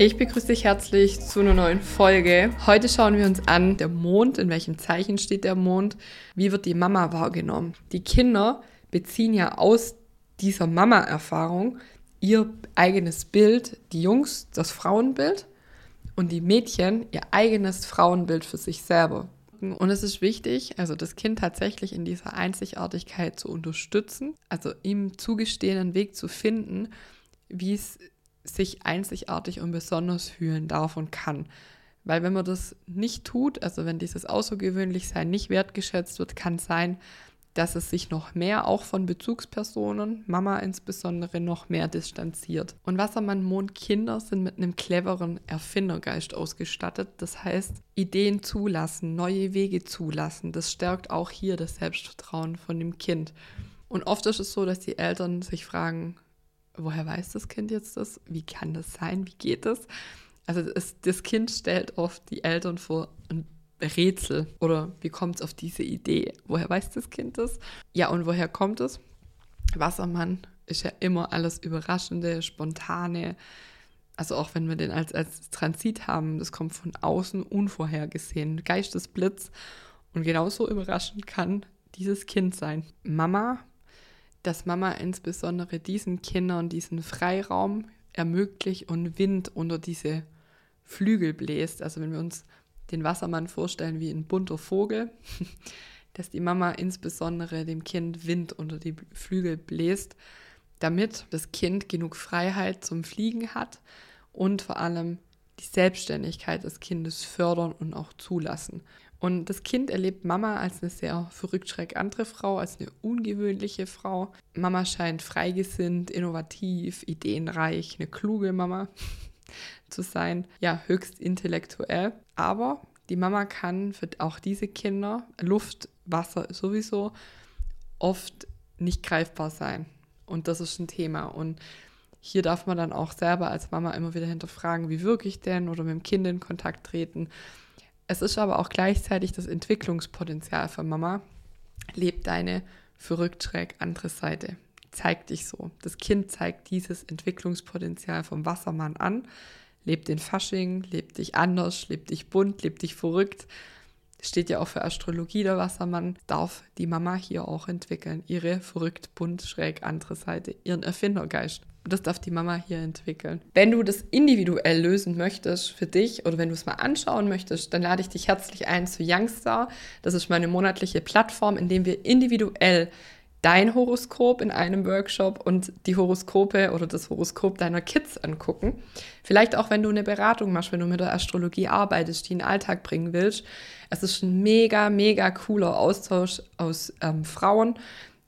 Ich begrüße dich herzlich zu einer neuen Folge. Heute schauen wir uns an, der Mond, in welchem Zeichen steht der Mond, wie wird die Mama wahrgenommen. Die Kinder beziehen ja aus dieser Mama-Erfahrung ihr eigenes Bild, die Jungs das Frauenbild und die Mädchen ihr eigenes Frauenbild für sich selber. Und es ist wichtig, also das Kind tatsächlich in dieser Einzigartigkeit zu unterstützen, also ihm zugestehenden Weg zu finden, wie es sich einzigartig und besonders fühlen darf und kann. Weil wenn man das nicht tut, also wenn dieses Außergewöhnlichsein nicht wertgeschätzt wird, kann sein, dass es sich noch mehr auch von Bezugspersonen, Mama insbesondere, noch mehr distanziert. Und Wassermann Mond Kinder sind mit einem cleveren Erfindergeist ausgestattet. Das heißt, Ideen zulassen, neue Wege zulassen. Das stärkt auch hier das Selbstvertrauen von dem Kind. Und oft ist es so, dass die Eltern sich fragen, woher weiß das Kind jetzt das? Wie kann das sein? Wie geht das? Also es, das Kind stellt oft die Eltern vor ein Rätsel oder wie kommt es auf diese Idee? Woher weiß das Kind das? Ja, und woher kommt es? Wassermann ist ja immer alles Überraschende, Spontane. Also auch wenn wir den als, als Transit haben, das kommt von außen unvorhergesehen. Geistesblitz. Und genauso überraschend kann dieses Kind sein. Mama dass Mama insbesondere diesen Kindern diesen Freiraum ermöglicht und Wind unter diese Flügel bläst. Also wenn wir uns den Wassermann vorstellen wie ein bunter Vogel, dass die Mama insbesondere dem Kind Wind unter die Flügel bläst, damit das Kind genug Freiheit zum Fliegen hat und vor allem die Selbstständigkeit des Kindes fördern und auch zulassen. Und das Kind erlebt Mama als eine sehr verrückt schreck andere Frau, als eine ungewöhnliche Frau. Mama scheint freigesinnt, innovativ, ideenreich, eine kluge Mama zu sein. Ja, höchst intellektuell. Aber die Mama kann für auch diese Kinder, Luft, Wasser sowieso, oft nicht greifbar sein. Und das ist ein Thema. Und hier darf man dann auch selber als Mama immer wieder hinterfragen, wie wirke ich denn oder mit dem Kind in Kontakt treten es ist aber auch gleichzeitig das Entwicklungspotenzial von Mama. Lebt deine verrückt schräg andere Seite. Zeig dich so. Das Kind zeigt dieses Entwicklungspotenzial vom Wassermann an. Lebt in Fasching, lebt dich anders, lebt dich bunt, lebt dich verrückt. Steht ja auch für Astrologie der Wassermann. Darf die Mama hier auch entwickeln. Ihre verrückt, bunt, schräg andere Seite. Ihren Erfindergeist. Das darf die Mama hier entwickeln. Wenn du das individuell lösen möchtest für dich oder wenn du es mal anschauen möchtest, dann lade ich dich herzlich ein zu Youngstar. Das ist meine monatliche Plattform, in dem wir individuell dein Horoskop in einem Workshop und die Horoskope oder das Horoskop deiner Kids angucken. Vielleicht auch, wenn du eine Beratung machst, wenn du mit der Astrologie arbeitest, die in den Alltag bringen willst. Es ist ein mega, mega cooler Austausch aus ähm, Frauen,